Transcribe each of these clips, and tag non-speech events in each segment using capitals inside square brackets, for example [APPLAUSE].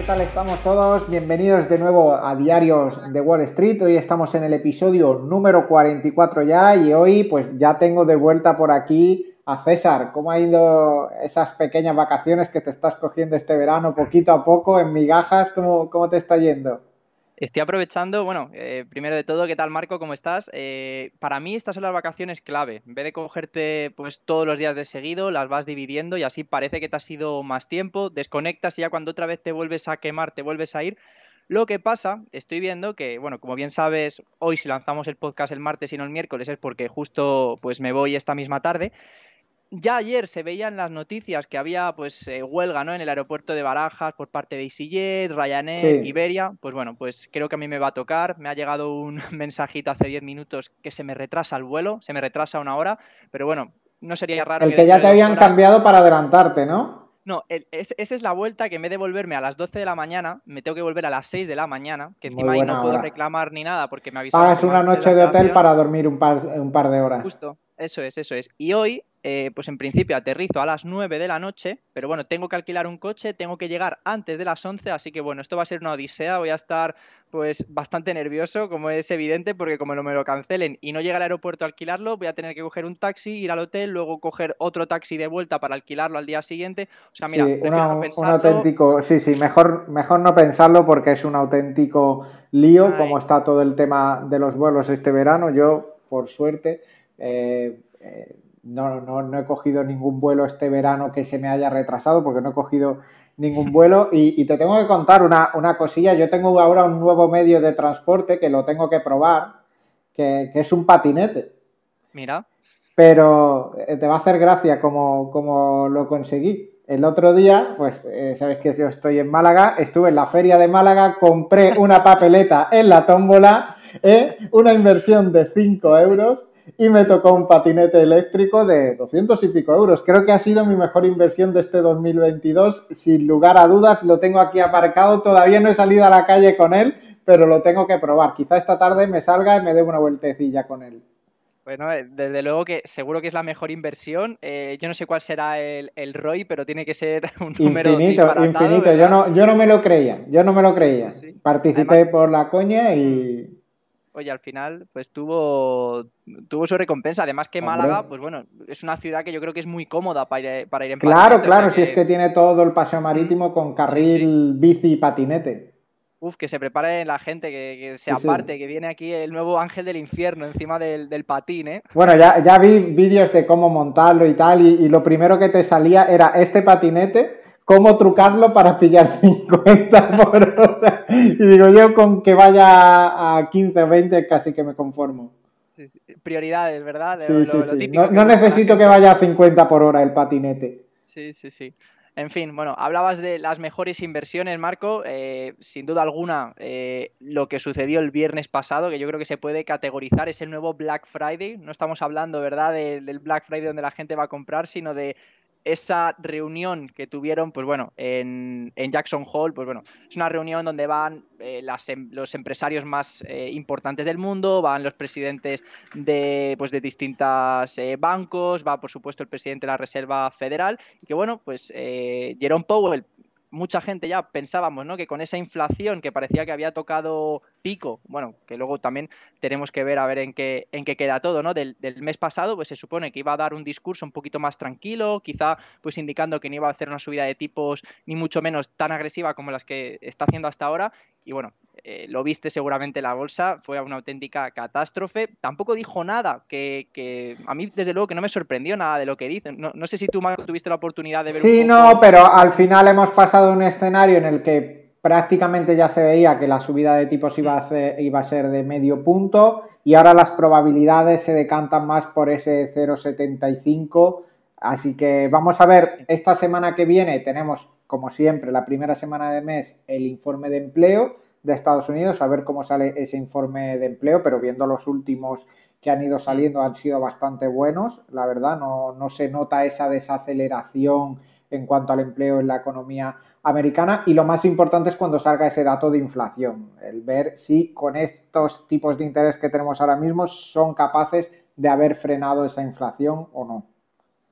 ¿qué tal estamos todos? Bienvenidos de nuevo a Diarios de Wall Street. Hoy estamos en el episodio número 44 ya y hoy pues ya tengo de vuelta por aquí a César. ¿Cómo ha ido esas pequeñas vacaciones que te estás cogiendo este verano poquito a poco en migajas? ¿Cómo, cómo te está yendo? Estoy aprovechando, bueno, eh, primero de todo, ¿qué tal Marco? ¿Cómo estás? Eh, para mí estas son las vacaciones clave. En vez de cogerte pues todos los días de seguido, las vas dividiendo y así parece que te ha sido más tiempo, desconectas y ya cuando otra vez te vuelves a quemar, te vuelves a ir. Lo que pasa, estoy viendo que, bueno, como bien sabes, hoy si lanzamos el podcast el martes y no el miércoles es porque justo pues me voy esta misma tarde ya ayer se veían las noticias que había pues eh, huelga ¿no? en el aeropuerto de Barajas por parte de EasyJet, Ryanair, Iberia. Pues bueno, pues creo que a mí me va a tocar. Me ha llegado un [LAUGHS] mensajito hace 10 minutos que se me retrasa el vuelo, se me retrasa una hora, pero bueno, no sería raro. El que, ya te habían cambiado para adelantarte, ¿no? No, esa es la vuelta que en vez de volverme a las 12 de la mañana, me tengo que volver a las 6 de la mañana, que encima ahí no puedo reclamar ni nada porque me avisaron. es una noche de hotel para dormir un par, un par de horas. Justo, eso es, eso es. Y hoy eh, pues en principio aterrizo a las 9 de la noche, pero bueno, tengo que alquilar un coche, tengo que llegar antes de las 11, así que bueno, esto va a ser una odisea, voy a estar pues bastante nervioso, como es evidente, porque como no me lo cancelen y no llega al aeropuerto a alquilarlo, voy a tener que coger un taxi, ir al hotel, luego coger otro taxi de vuelta para alquilarlo al día siguiente. O sea, mira, no Un auténtico, sí, sí, mejor, mejor no pensarlo porque es un auténtico lío, como está todo el tema de los vuelos este verano. Yo, por suerte, eh, eh, no, no, no he cogido ningún vuelo este verano que se me haya retrasado porque no he cogido ningún [LAUGHS] vuelo y, te tengo que contar una, cosilla. Yo tengo ahora un nuevo medio de transporte que lo tengo que probar, que, es un patinete. Mira. Pero eh, te va a hacer gracia como, como lo conseguí. El otro día, pues eh, sabes que yo estoy en Málaga, estuve en la feria de Málaga, compré una papeleta en la tómbola, eh, una inversión de 5 euros y me tocó un patinete eléctrico de 200 y pico euros. Creo que ha sido mi mejor inversión de este 2022, sin lugar a dudas. Lo tengo aquí aparcado, todavía no he salido a la calle con él, pero lo tengo que probar. Quizá esta tarde me salga y me dé una vueltecilla con él. Bueno, eh, desde luego que seguro que es la mejor inversión. Eh, yo no sé cuál será el, ROI, pero tiene que ser [LAUGHS] un número infinito, infinito. Yo no, yo no me lo creía, yo no me lo creía. Participé por la coña y oye, al final, pues tuvo, tuvo su recompensa. Además que Málaga, pues bueno, es una ciudad que yo creo que es muy cómoda para ir, para ir en Claro, claro, si es que tiene todo el paseo marítimo con carril, bici y patinete. Uf, que se prepare la gente, que, se aparte, que viene aquí el nuevo ángel del infierno encima del, del patín, ¿eh? Bueno, ya, ya vi vídeos de cómo montarlo y tal, y, y lo primero que te salía era este patinete cómo trucarlo para pillar [LAUGHS] 50 por hora. Y digo yo, con que vaya a 15 o 20 casi que me conformo. Prioridades, ¿verdad? Sí, sí, sí. No, necesito que vaya a 50 por hora el patinete. Sí, sí, sí. En fin, bueno, hablabas de las mejores inversiones, Marco. Eh, sin duda alguna, eh, lo que sucedió el viernes pasado, que yo creo que se puede categorizar, es el nuevo Black Friday. No estamos hablando, ¿verdad?, del Black Friday donde la gente va a comprar, sino de esa reunión que tuvieron, pues bueno, en, Jackson Hole, pues bueno, es una reunión donde van eh, em, los empresarios más eh, importantes del mundo, van los presidentes de, pues de distintos eh, bancos, va por supuesto el presidente de la Reserva Federal, y que bueno, pues Jerome Powell mucha gente ya pensábamos, ¿no? Que con esa inflación que parecía que había tocado pico, bueno, que luego también tenemos que ver a ver en qué, en qué queda todo, ¿no? Del, mes pasado, pues se supone que iba a dar un discurso un poquito más tranquilo, quizá pues indicando que no iba a hacer una subida de tipos ni mucho menos tan agresiva como las que está haciendo hasta ahora. Y bueno, eh, lo viste seguramente la bolsa, fue una auténtica catástrofe. Tampoco dijo nada, que, a mí desde luego que no me sorprendió nada de lo que dice. No, sé si tú, Marco, tuviste la oportunidad de ver. Sí, no, pero al final hemos pasado un escenario en el que prácticamente ya se veía que la subida de tipos iba a, iba a ser de medio punto y ahora las probabilidades se decantan más por ese 0,75. Así que vamos a ver, esta semana que viene tenemos, como siempre, la primera semana de mes, el informe de empleo de Estados Unidos, a ver cómo sale ese informe de empleo, pero viendo los últimos que han ido saliendo han sido bastante buenos, la verdad, no, no se nota esa desaceleración en cuanto al empleo en la economía americana y lo más importante es cuando salga ese dato de inflación, el ver si con estos tipos de interés que tenemos ahora mismo son capaces de haber frenado esa inflación o no.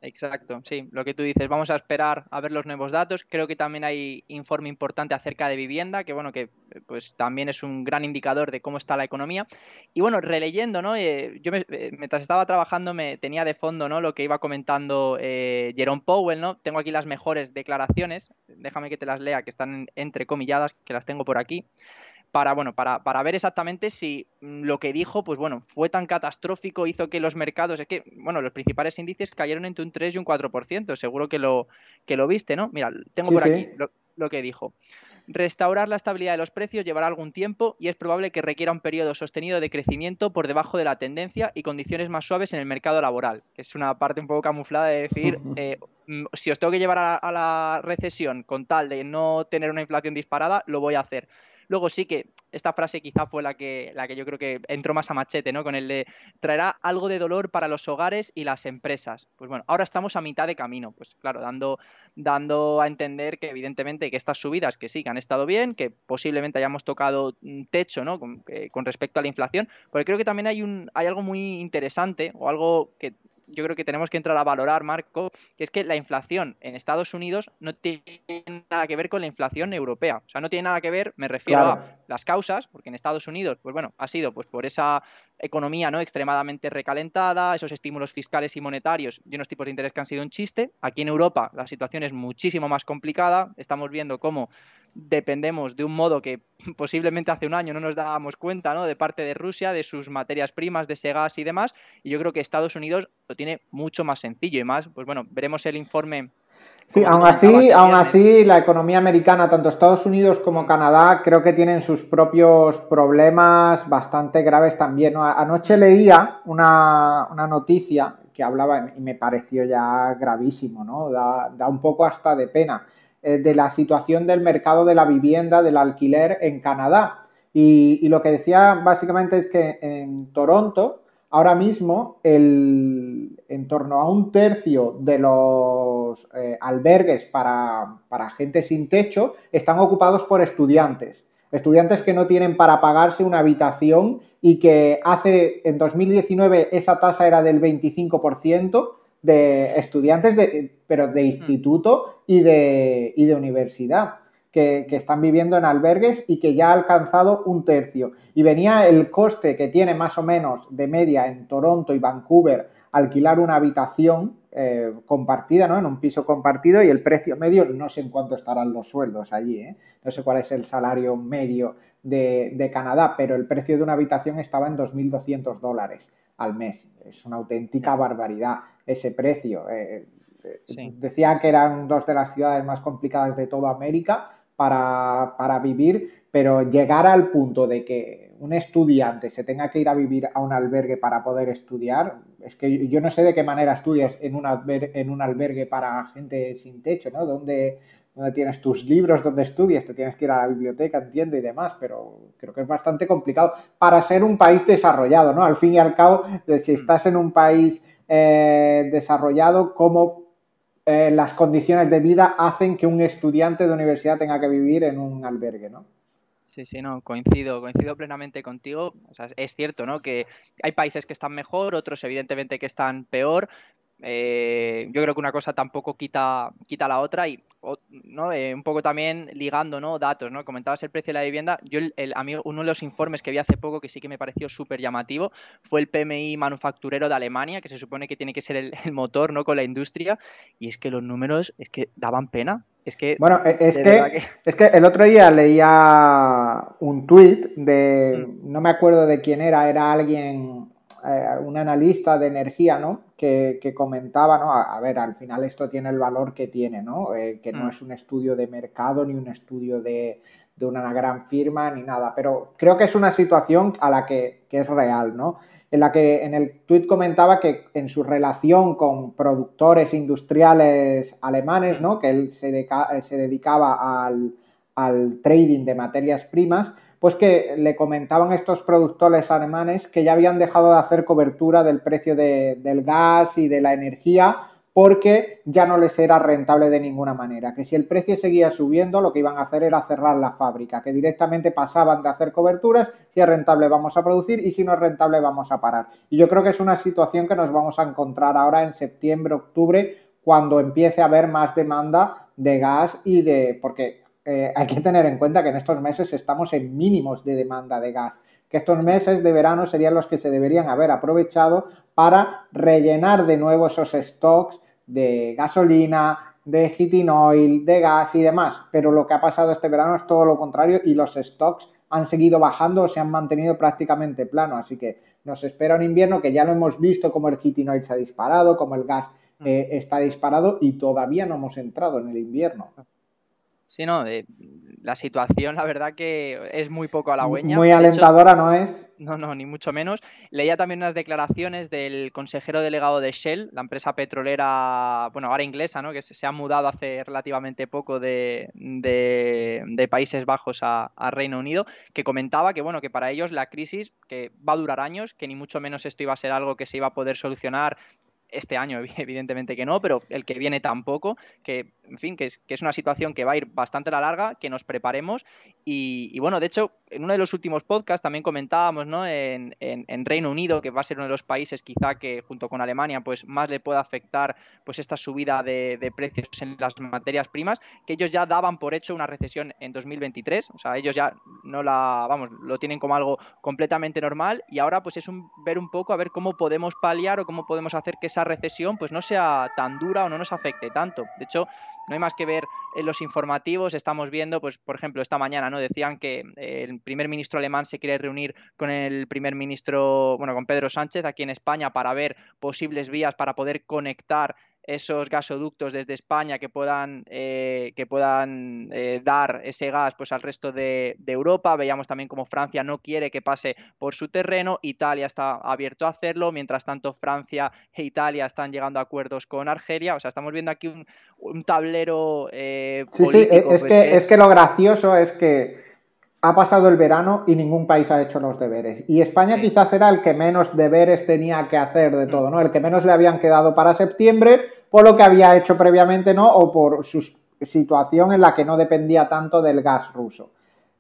Exacto, sí, lo que tú dices, vamos a esperar a ver los nuevos datos. Creo que también hay informe importante acerca de vivienda, que bueno, que pues también es un gran indicador de cómo está la economía. Y bueno, releyendo, ¿no? Eh, yo eh, mientras estaba trabajando me tenía de fondo, ¿no? Lo que iba comentando eh, Jerome Powell, ¿no? Tengo aquí las mejores declaraciones, déjame que te las lea, que están entrecomilladas, que las tengo por aquí para, bueno, para, para, ver exactamente si mm, lo que dijo, pues bueno, fue tan catastrófico, hizo que los mercados, es que, bueno, los principales índices cayeron entre un 3 y un 4%, seguro que lo, que lo viste, ¿no? Mira, tengo por aquí lo, que dijo. Restaurar la estabilidad de los precios llevará algún tiempo y es probable que requiera un periodo sostenido de crecimiento por debajo de la tendencia y condiciones más suaves en el mercado laboral, que es una parte un poco camuflada de decir, [LAUGHS] eh, mm, si os tengo que llevar a la recesión con tal de no tener una inflación disparada, lo voy a hacer. Luego sí que esta frase quizá fue la que, la que yo creo que entró más a machete, ¿no? Con el de traerá algo de dolor para los hogares y las empresas. Pues bueno, ahora estamos a mitad de camino, pues claro, dando, dando a entender que evidentemente que estas subidas que sí, que han estado bien, que posiblemente hayamos tocado techo, ¿no? Con, eh, con respecto a la inflación, porque creo que también hay, un, hay algo muy interesante o algo que yo creo que tenemos que entrar a valorar, Marco, que es que la inflación en Estados Unidos no tiene nada que ver con la inflación europea. O sea, no tiene nada que ver, me refiero a las causas, porque en Estados Unidos, pues bueno, ha sido pues por esa economía no extremadamente recalentada, esos estímulos fiscales y monetarios y unos tipos de interés que han sido un chiste. Aquí en Europa la situación es muchísimo más complicada. Estamos viendo cómo dependemos de un modo que [LAUGHS] posiblemente hace un año no nos dábamos cuenta, ¿no? De parte de Rusia, de sus materias primas, de ese gas y demás. Y yo creo que Estados Unidos lo tiene mucho más sencillo y más, pues bueno, veremos el informe. Sí, aún así, aún así, la economía americana, tanto Estados Unidos como Canadá, creo que tienen sus propios problemas bastante graves también. Anoche leía una, noticia que hablaba y me pareció ya gravísimo, ¿no? Da, da un poco hasta de pena eh, de la situación del mercado de la vivienda, del alquiler en Canadá. Y, lo que decía básicamente es que en Toronto, ahora mismo, el, en torno a un tercio de los eh, albergues para, para gente sin techo están ocupados por estudiantes. Estudiantes que no tienen para pagarse una habitación y que hace en 2019 esa tasa era del 25% de estudiantes, de, pero de mm. instituto y de, y de universidad, que, están viviendo en albergues y que ya ha alcanzado un tercio. Y venía el coste que tiene más o menos de media en Toronto y Vancouver alquilar una habitación eh, compartida, ¿no? En un piso compartido y el precio medio, no sé en cuánto estarán los sueldos allí, ¿eh? No sé cuál es el salario medio de, de Canadá, pero el precio de una habitación estaba en 2.200 dólares al mes. Es una auténtica barbaridad ese precio. Eh, eh, decían que eran dos de las ciudades más complicadas de toda América para, vivir, pero llegar al punto de que un estudiante se tenga que ir a vivir a un albergue para poder estudiar, es que yo no sé de qué manera estudias en un, en un albergue para gente sin techo, ¿no? Donde, donde tienes tus libros, donde estudias, te tienes que ir a la biblioteca, entiendo, y demás, pero creo que es bastante complicado para ser un país desarrollado, ¿no? Al fin y al cabo, si mm. estás en un país eh, desarrollado, cómo eh, las condiciones de vida hacen que un estudiante de universidad tenga que vivir en un albergue, ¿no? Sí, sí, no, coincido, coincido plenamente contigo. es cierto, ¿no? Que hay países que están mejor, otros evidentemente que están peor, eh, yo creo que una cosa tampoco quita, quita la otra y ¿no? Eh, un poco también ligando ¿no? datos, ¿no? Comentabas el precio de la vivienda. Yo, el, uno de los informes que vi hace poco que sí que me pareció súper llamativo fue el PMI manufacturero de Alemania, que se supone que tiene que ser el, motor ¿no? con la industria, y es que los números es que daban pena. Es que, bueno, e, es que, es que el otro día leía un tuit de, mm. no me acuerdo de quién era, era alguien, eh, un analista de energía, ¿no? que, comentaba, ¿no? A, ver, al final esto tiene el valor que tiene, ¿no? Eh, que no mm. es un estudio de mercado ni un estudio de, una gran firma ni nada, pero creo que es una situación a la que, es real, ¿no? En la que en el tuit comentaba que en su relación con productores industriales alemanes, ¿no? Que él se, se dedicaba al, al trading de materias primas, pues que le comentaban estos productores alemanes que ya habían dejado de hacer cobertura del precio del gas y de la energía porque ya no les era rentable de ninguna manera, que si el precio seguía subiendo lo que iban a hacer era cerrar la fábrica, que directamente pasaban de hacer coberturas, si es rentable vamos a producir y si no es rentable vamos a parar. Y yo creo que es una situación que nos vamos a encontrar ahora en septiembre, octubre, cuando empiece a haber más demanda de gas y de... porque eh, hay que tener en cuenta que en estos meses estamos en mínimos de demanda de gas que estos meses de verano serían los que se deberían haber aprovechado para rellenar de nuevo esos stocks de gasolina, de heating oil, de gas y demás. Pero lo que ha pasado este verano es todo lo contrario y los stocks han seguido bajando o se han mantenido prácticamente plano. Así que nos espera un invierno que ya lo hemos visto como el heating oil se ha disparado, como el gas mm. eh, está disparado y todavía no hemos entrado en el invierno. Sí, no, la situación, la verdad que es muy poco halagüeña. Muy alentadora, ¿no es? No, no, ni mucho menos. Leía también unas declaraciones del consejero delegado de Shell, la empresa petrolera, bueno, ahora inglesa, ¿no? Que se, ha mudado hace relativamente poco de, Países Bajos a, a, Reino Unido, que comentaba que, bueno, que para ellos la crisis, que va a durar años, que ni mucho menos esto iba a ser algo que se iba a poder solucionar este año, [LAUGHS] evidentemente que no, pero el que viene tampoco, que, en fin, que es, que es una situación que va a ir bastante a la larga, que nos preparemos. Y, bueno, de hecho, en uno de los últimos podcasts también comentábamos, ¿no? En, Reino Unido, que va a ser uno de los países quizá que junto con Alemania, pues más le pueda afectar pues esta subida de, precios en las materias primas, que ellos ya daban por hecho una recesión en 2023, o sea, ellos ya no la, vamos, lo tienen como algo completamente normal y ahora pues es un, ver un poco a ver cómo podemos paliar o cómo podemos hacer que recesión pues no sea tan dura o no nos afecte tanto. De hecho, no hay más que ver en los informativos, estamos viendo, pues, por ejemplo, esta mañana, ¿no? Decían que eh, el primer ministro alemán se quiere reunir con el primer ministro, bueno, con Pedro Sánchez aquí en España para ver posibles vías para poder conectar esos gasoductos desde España que puedan, eh, que puedan eh, dar ese gas pues, al resto de, Europa. Veíamos también como Francia no quiere que pase por su terreno, Italia está abierto a hacerlo, mientras tanto Francia e Italia están llegando a acuerdos con Argelia. O sea, estamos viendo aquí un, tablero... Eh, sí, sí, es, pues, que, es... que lo gracioso es que ha pasado el verano y ningún país ha hecho los deberes. Y España quizás era el que menos deberes tenía que hacer de todo, ¿no? El que menos le habían quedado para septiembre por lo que había hecho previamente, ¿no? O por su situación en la que no dependía tanto del gas ruso.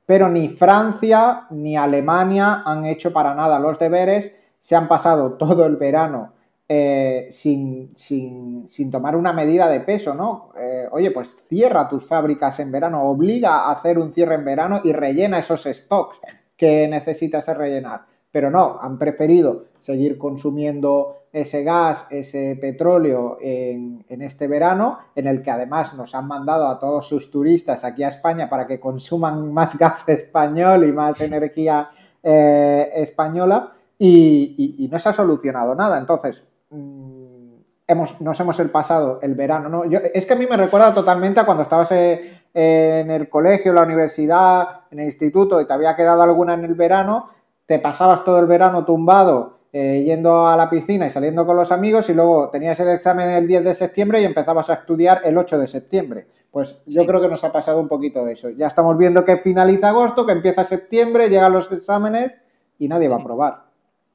Pero ni Francia ni Alemania han hecho para nada los deberes, se han pasado todo el verano eh, sin, sin, tomar una medida de peso, ¿no? Eh, oye, pues cierra tus fábricas en verano, obliga a hacer un cierre en verano y rellena esos stocks que necesitas rellenar. Pero no, han preferido seguir consumiendo ese gas, ese petróleo en, este verano, en el que además nos han mandado a todos sus turistas aquí a España para que consuman [LAUGHS] más gas español y más energía eh, española y, no se ha solucionado nada. Entonces, mm, hemos, nos hemos el pasado el verano. ¿no? es que a mí me recuerda totalmente a cuando estabas eh, en el colegio, en la universidad, en el instituto y te había quedado alguna en el verano, te pasabas todo el verano tumbado eh, yendo a la piscina y saliendo con los amigos y luego tenías el examen el 10 de septiembre y empezabas a estudiar el 8 de septiembre. Pues yo creo que nos ha pasado un poquito eso. Ya estamos viendo que finaliza agosto, que empieza septiembre, llegan los exámenes y nadie va a probar.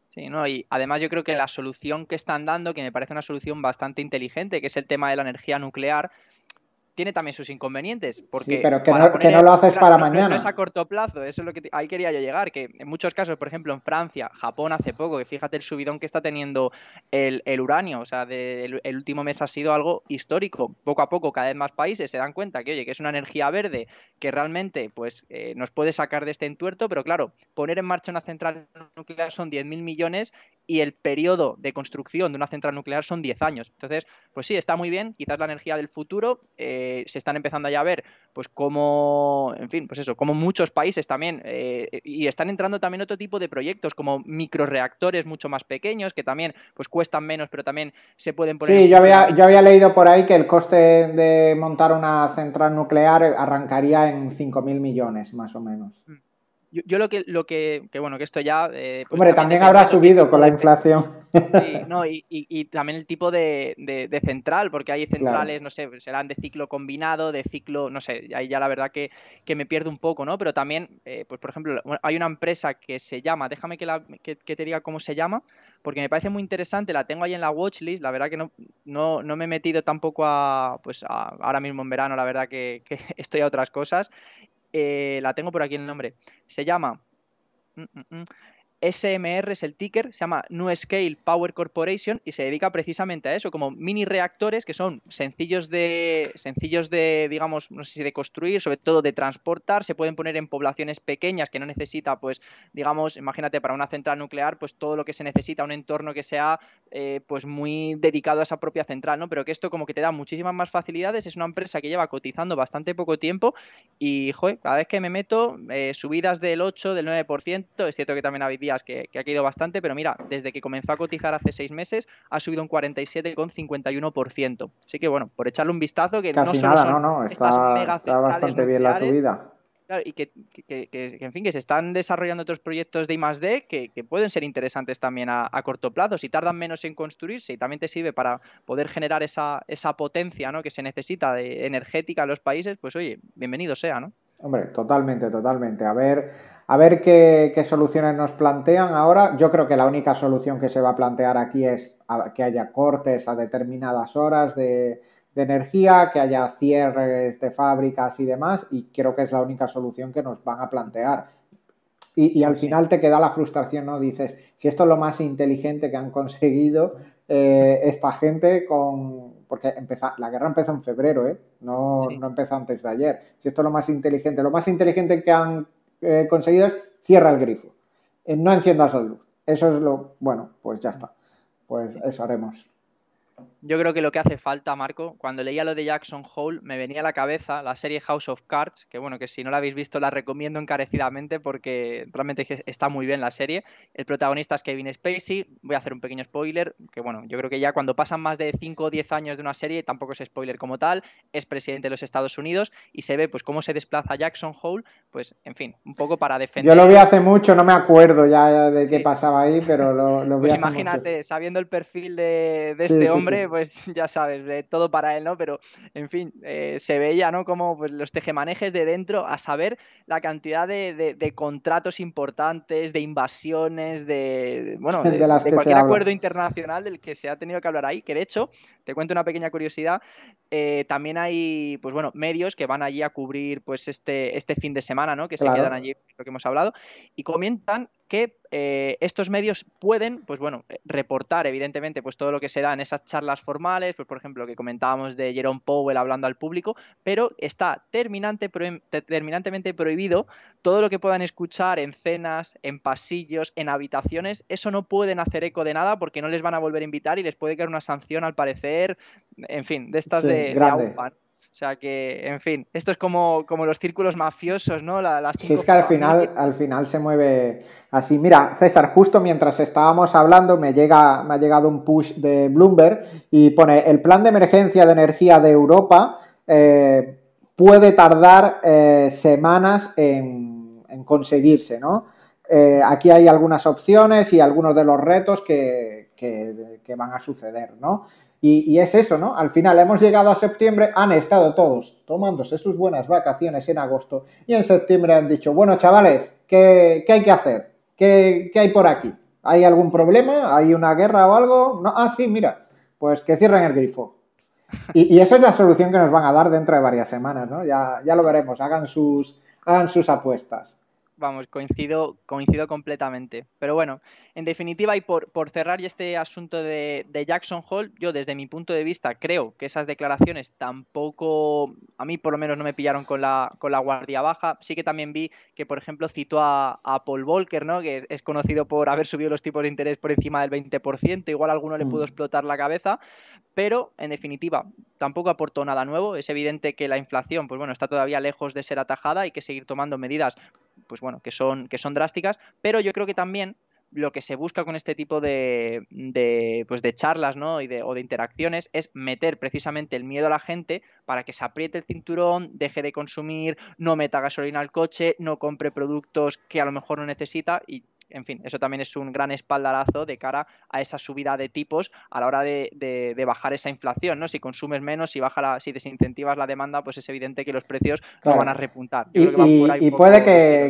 Sí, ¿no? Y además yo creo que la solución que están dando, que me parece una solución bastante inteligente, que es el tema de la energía nuclear, tiene también sus inconvenientes. Porque pero que no, lo haces para mañana. No es a corto plazo, eso es lo que ahí quería yo llegar, que en muchos casos, por ejemplo, en Francia, Japón hace poco, que fíjate el subidón que está teniendo el, uranio, o sea, el, último mes ha sido algo histórico. Poco a poco, cada vez más países se dan cuenta que, oye, que es una energía verde que realmente pues eh, nos puede sacar de este entuerto, pero claro, poner en marcha una central nuclear son 10.000 millones y el periodo de construcción de una central nuclear son 10 años. Entonces, pues sí, está muy bien, quizás la energía del futuro, eh, se están empezando ya a ver, pues como, en fin, pues eso, como muchos países también, eh, y están entrando también otro tipo de proyectos, como microreactores mucho más pequeños, que también pues cuestan menos, pero también se pueden poner... Sí, yo había, yo había leído por ahí que el coste de montar una central nuclear arrancaría en 5.000 millones, más o menos. Mm. Yo, lo que, lo que, bueno, que esto ya... Eh, pues Hombre, también, habrá subido con la inflación. Sí, no, y, también el tipo de, central, porque hay centrales, no sé, serán de ciclo combinado, de ciclo, no sé, ahí ya la verdad que, me pierdo un poco, ¿no? Pero también, eh, pues por ejemplo, hay una empresa que se llama, déjame que, la, que, te diga cómo se llama, porque me parece muy interesante, la tengo ahí en la watchlist, la verdad que no, no, no me he metido tampoco a, pues ahora mismo en verano, la verdad que, que [LAUGHS] estoy a otras cosas, eh, la tengo por aquí el nombre. Se llama mm, mm, mm, SMR es el ticker, se llama New Scale Power Corporation y se dedica precisamente a eso, como mini reactores que son sencillos de, sencillos de, digamos, no sé si de construir, sobre todo de transportar, se pueden poner en poblaciones pequeñas que no necesita, pues, digamos, imagínate para una central nuclear, pues todo lo que se necesita, un entorno que sea, eh, pues, muy dedicado a esa propia central, ¿no? Pero que esto como que te da muchísimas más facilidades, es una empresa que lleva cotizando bastante poco tiempo y, joder, cada vez que me meto, eh, subidas del 8, del 9%, es cierto que también había días que, ha caído bastante, pero mira, desde que comenzó a cotizar hace seis meses ha subido un 47,51%. Así que bueno, por echarle un vistazo que no solo nada, no, no, está, está bastante bien la subida. y que, en fin, que se están desarrollando otros proyectos de I+.D. que, que pueden ser interesantes también a, corto plazo. Si tardan menos en construirse y también te sirve para poder generar esa, esa potencia ¿no? que se necesita de energética en los países, pues oye, bienvenido sea, ¿no? Hombre, totalmente, totalmente. A ver, a ver qué, soluciones nos plantean ahora. Yo creo que la única solución que se va a plantear aquí es que haya cortes a determinadas horas de, energía, que haya cierres de fábricas y demás, y creo que es la única solución que nos van a plantear. Y, al final te queda la frustración, ¿no? Dices, si esto es lo más inteligente que han conseguido eh, esta gente con... Porque la guerra empezó en febrero, ¿eh? No, no empezó antes de ayer. Si esto es lo más inteligente, lo más inteligente que han eh, conseguidas, cierra el grifo. Eh, no enciendas la luz. Eso es lo. Bueno, pues ya está. Pues eso haremos. Yo creo que lo que hace falta, Marco, cuando leía lo de Jackson Hole, me venía a la cabeza la serie House of Cards, que bueno, que si no la habéis visto la recomiendo encarecidamente porque realmente está muy bien la serie. El protagonista es Kevin Spacey, voy a hacer un pequeño spoiler, que bueno, yo creo que ya cuando pasan más de 5 o 10 años de una serie, tampoco es spoiler como tal, es presidente de los Estados Unidos y se ve pues cómo se desplaza Jackson Hole, pues en fin, un poco para defender. Yo lo vi hace mucho, no me acuerdo ya de qué pasaba ahí, pero lo, lo [LAUGHS] vi pues imagínate, sabiendo el perfil de, este hombre, pues [LAUGHS] ya sabes, todo para él, ¿no? Pero, en fin, eh, se veía, ¿no? Como pues, los tejemanejes de dentro, a saber la cantidad de, contratos importantes, de invasiones, de, bueno, [LAUGHS] de, cualquier acuerdo internacional del que se ha tenido que hablar ahí, que de hecho, te cuento una pequeña curiosidad, eh, también hay, pues bueno, medios que van allí a cubrir, pues, este, este fin de semana, ¿no? Que se quedan allí, lo que hemos hablado, y comentan que eh, estos medios pueden, pues bueno, reportar evidentemente pues todo lo que se da en esas charlas formales, pues por ejemplo que comentábamos de Jerome Powell hablando al público, pero está terminante, terminantemente prohibido todo lo que puedan escuchar en cenas, en pasillos, en habitaciones, eso no pueden hacer eco de nada porque no les van a volver a invitar y les puede caer una sanción al parecer, en fin, de estas de, de o sea que, en fin, esto es como, como los círculos mafiosos, ¿no? las sí, es que al final, al final se mueve así. Mira, César, justo mientras estábamos hablando me, llega, me ha llegado un push de Bloomberg y pone el plan de emergencia de energía de Europa eh, puede tardar eh, semanas en, conseguirse, ¿no? Eh, aquí hay algunas opciones y algunos de los retos que, que van a suceder, ¿no? Y, es eso, ¿no? Al final hemos llegado a septiembre, han estado todos tomándose sus buenas vacaciones en agosto y en septiembre han dicho, bueno, chavales, ¿qué, hay que hacer? ¿Qué, hay por aquí? ¿Hay algún problema? ¿Hay una guerra o algo? No, ah, sí, mira, pues que cierren el grifo. Y, y esa es la solución que nos van a dar dentro de varias semanas, ¿no? Ya, ya lo veremos, hagan sus, hagan sus apuestas vamos, coincido, coincido completamente. Pero bueno, en definitiva, y por, por cerrar este asunto de, Jackson Hole, yo desde mi punto de vista creo que esas declaraciones tampoco, a mí por lo menos no me pillaron con la, con la guardia baja. Sí que también vi que, por ejemplo, citó a, Paul Volcker, ¿no? que es conocido por haber subido los tipos de interés por encima del 20%, igual a alguno le pudo mm. explotar la cabeza, pero en definitiva, tampoco aportó nada nuevo. Es evidente que la inflación, pues bueno, está todavía lejos de ser atajada, hay que seguir tomando medidas, pues bueno, que son, que son drásticas, pero yo creo que también lo que se busca con este tipo de, de, pues de charlas ¿no? y de, o de interacciones es meter precisamente el miedo a la gente para que se apriete el cinturón, deje de consumir, no meta gasolina al coche, no compre productos que a lo mejor no necesita y en fin, eso también es un gran espaldarazo de cara a esa subida de tipos a la hora de, bajar esa inflación, ¿no? Si consumes menos, si baja la, si desincentivas la demanda, pues es evidente que los precios no van a repuntar. y, puede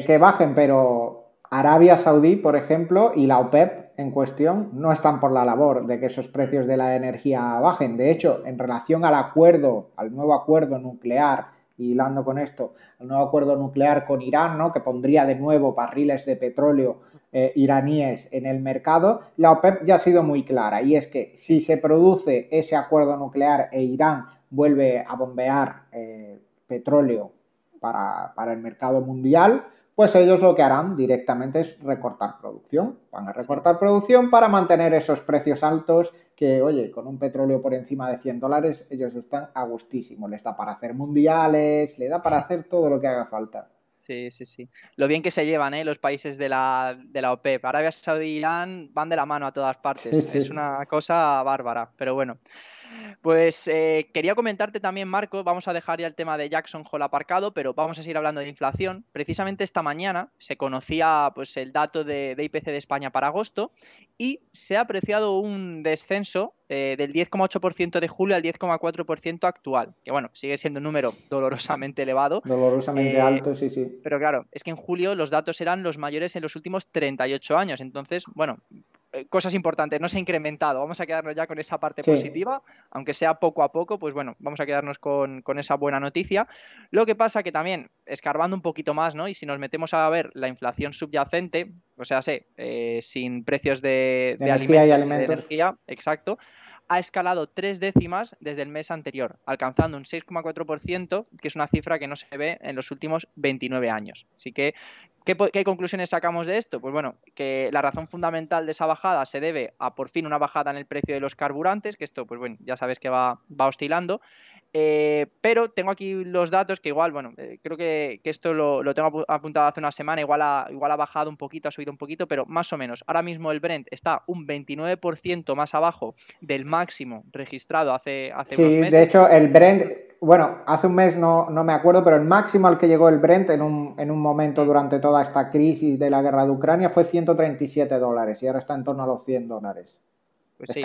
que, bajen, pero Arabia Saudí, por ejemplo, y la OPEP en cuestión no están por la labor de que esos precios de la energía bajen. De hecho, en relación al acuerdo, al nuevo acuerdo nuclear, y hilando con esto, al nuevo acuerdo nuclear con Irán, ¿no? que pondría de nuevo barriles de petróleo eh, iraníes en el mercado, la OPEP ya ha sido muy clara y es que si se produce ese acuerdo nuclear e Irán vuelve a bombear eh, petróleo para, el mercado mundial, pues ellos lo que harán directamente es recortar producción. Van a recortar producción para mantener esos precios altos que, oye, con un petróleo por encima de 100 dólares, ellos están a gustísimo. Les da para hacer mundiales, le da para hacer todo lo que haga falta. Sí, sí, sí. Lo bien que se llevan ¿eh? los países de la, de la OPEP. Arabia Saudí y Irán van de la mano a todas partes. Es una cosa bárbara, pero bueno. Pues eh, quería comentarte también, Marco, vamos a dejar ya el tema de Jackson Hole aparcado, pero vamos a seguir hablando de inflación. Precisamente esta mañana se conocía pues, el dato de, IPC de España para agosto y se ha apreciado un descenso eh, del 10,8% de julio al 10,4% actual, que bueno, sigue siendo un número [LAUGHS] dolorosamente elevado. Dolorosamente eh, alto, sí, sí. Pero claro, es que en julio los datos eran los mayores en los últimos 38 años, entonces, bueno, cosas importantes, no se ha incrementado. Vamos a quedarnos ya con esa parte positiva, aunque sea poco a poco, pues bueno, vamos a quedarnos con, esa buena noticia. Lo que pasa que también, escarbando un poquito más, ¿no? Y si nos metemos a ver la inflación subyacente, o sea, sé, eh, sin precios de, alimentos, y alimentos. de energía, exacto, ha escalado tres décimas desde el mes anterior, alcanzando un 6,4%, que es una cifra que no se ve en los últimos 29 años. Así que, ¿qué, conclusiones sacamos de esto? Pues bueno, que la razón fundamental de esa bajada se debe a por fin una bajada en el precio de los carburantes, que esto, pues bueno, ya sabes que va, va oscilando, eh, pero tengo aquí los datos que igual, bueno, eh, creo que, esto lo, tengo apuntado hace una semana, igual ha, igual ha bajado un poquito, ha subido un poquito, pero más o menos. Ahora mismo el Brent está un 29% más abajo del máximo registrado hace, hace sí, unos meses. de hecho el Brent, bueno, hace un mes no, no, me acuerdo, pero el máximo al que llegó el Brent en un, en un momento durante toda esta crisis de la guerra de Ucrania fue 137 dólares y ahora está en torno a los 100 dólares. Pues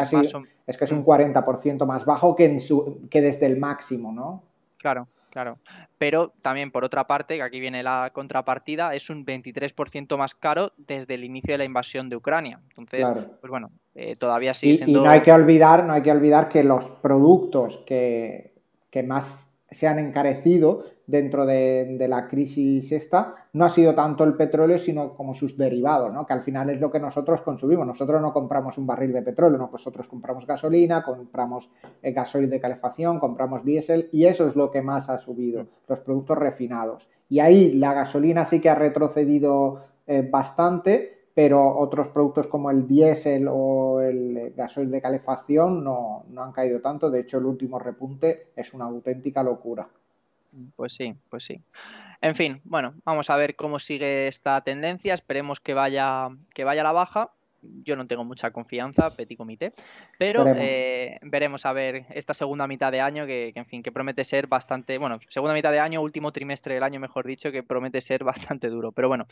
es, que es un 40% más bajo que, en su, que desde el máximo, ¿no? Claro, claro. Pero también, por otra parte, que aquí viene la contrapartida, es un 23% más caro desde el inicio de la invasión de Ucrania. Entonces, pues bueno, eh, todavía sigue siendo... Y no hay que olvidar, no hay que olvidar que los productos que, que más se han encarecido dentro de, la crisis esta, no ha sido tanto el petróleo, sino como sus derivados, ¿no? que al final es lo que nosotros consumimos. Nosotros no compramos un barril de petróleo, nosotros compramos gasolina, compramos eh, gasoil de calefacción, compramos diésel y eso es lo que más ha subido, los productos refinados. Y ahí la gasolina sí que ha retrocedido eh, bastante, pero otros productos como el diésel o el gasoil de calefacción no, no han caído tanto. De hecho, el último repunte es una auténtica locura. Pues sí, pues sí. En fin, bueno, vamos a ver cómo sigue esta tendencia. Esperemos que vaya, que vaya a la baja yo no tengo mucha confianza, petit comité, pero eh, veremos a ver esta segunda mitad de año que, en fin, que promete ser bastante, bueno, segunda mitad de año, último trimestre del año, mejor dicho, que promete ser [LAUGHS] bastante duro, pero bueno.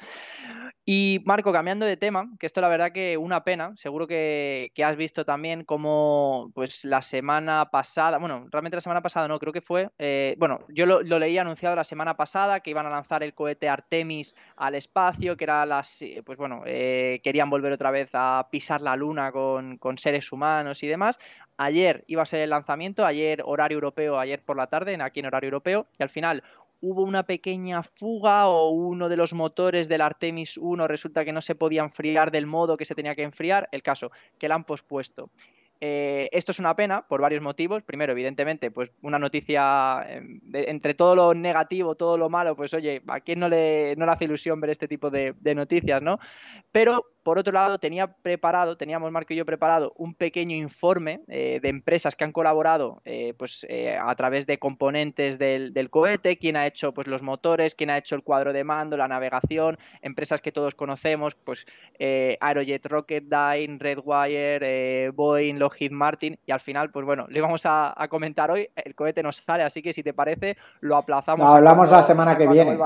Y Marco, cambiando de tema, que esto la verdad que una pena, seguro que, has visto también como, pues la semana pasada, bueno, realmente la semana pasada no, creo que fue, eh, bueno, yo lo, leí anunciado la semana pasada que iban a lanzar el cohete Artemis al espacio, que era las, pues bueno, eh, querían volver otra vez a pisar la luna con, seres humanos y demás. Ayer iba a ser el lanzamiento, ayer horario europeo, ayer por la tarde, aquí en horario europeo, y al final hubo una pequeña fuga o uno de los motores del Artemis 1 resulta que no se podía enfriar del modo que se tenía que enfriar. El caso, que la han pospuesto. Eh, esto es una pena por varios motivos. Primero, evidentemente, pues una noticia em, entre todo lo negativo, todo lo malo, pues oye, a quién no le, no le hace ilusión ver este tipo de, de noticias, ¿no? Pero por otro lado, tenía preparado, teníamos Marco y yo preparado un pequeño informe eh, de empresas que han colaborado eh, pues, eh, a través de componentes del, cohete, quién ha hecho pues, los motores, quién ha hecho el cuadro de mando, la navegación, empresas que todos conocemos, pues Aerojet Rocketdyne, Redwire, Boeing, Lockheed Martin, y al final, pues bueno, le vamos a, comentar hoy, el cohete nos sale, así que si te parece, lo aplazamos. hablamos la semana que viene.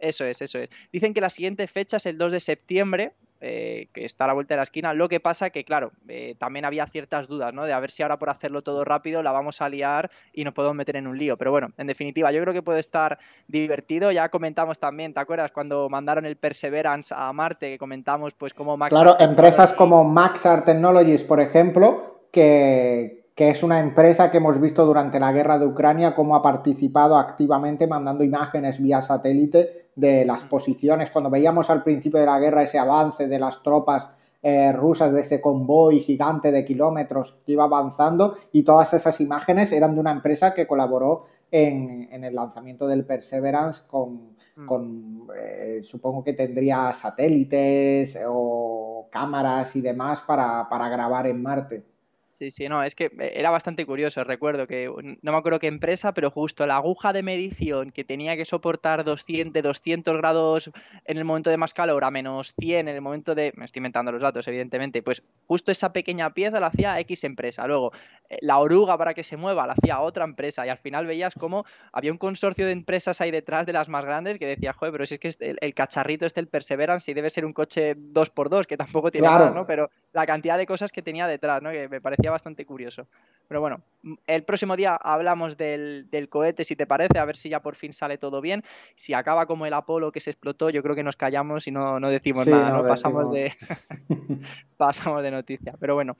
Eso es, eso es. Dicen que la siguiente fecha es el 2 de septiembre, eh, que está a la vuelta de la esquina. Lo que pasa que, claro, eh, también había ciertas dudas, ¿no? De a ver si ahora por hacerlo todo rápido la vamos a liar y nos podemos meter en un lío. Pero bueno, en definitiva, yo creo que puede estar divertido. Ya comentamos también, ¿te acuerdas? Cuando mandaron el Perseverance a Marte, que comentamos pues como Max. Claro, empresas como Maxar Technologies, por ejemplo, que, que es una empresa que hemos visto durante la guerra de Ucrania cómo ha participado activamente mandando imágenes vía satélite de las posiciones. Cuando veíamos al principio de la guerra ese avance de las tropas eh, rusas, de ese convoy gigante de kilómetros que iba avanzando y todas esas imágenes eran de una empresa que colaboró en, el lanzamiento del Perseverance con, mm. eh, supongo que tendría satélites o cámaras y demás para grabar en Marte. Sí, sí, no, es que eh, era bastante curioso. Recuerdo que no me acuerdo qué empresa, pero justo la aguja de medición que tenía que soportar 200, 200 grados en el momento de más calor a menos 100 en el momento de. Me estoy inventando los datos, evidentemente. Pues justo esa pequeña pieza la hacía X empresa. Luego, eh, la oruga para que se mueva la hacía otra empresa. Y al final veías como había un consorcio de empresas ahí detrás de las más grandes que decía, joder, pero si es que el, cacharrito este, el Perseverance, y debe ser un coche 2x2, que tampoco tiene nada, ¿no? Pero la cantidad de cosas que tenía detrás, ¿no? Que me parecía bastante curioso. Pero bueno, el próximo día hablamos del, cohete, si te parece, a ver si ya por fin sale todo bien. Si acaba como el Apolo que se explotó, yo creo que nos callamos y no, decimos nada, no, Pasamos, de, [LAUGHS] [LAUGHS] pasamos de noticia. Pero bueno,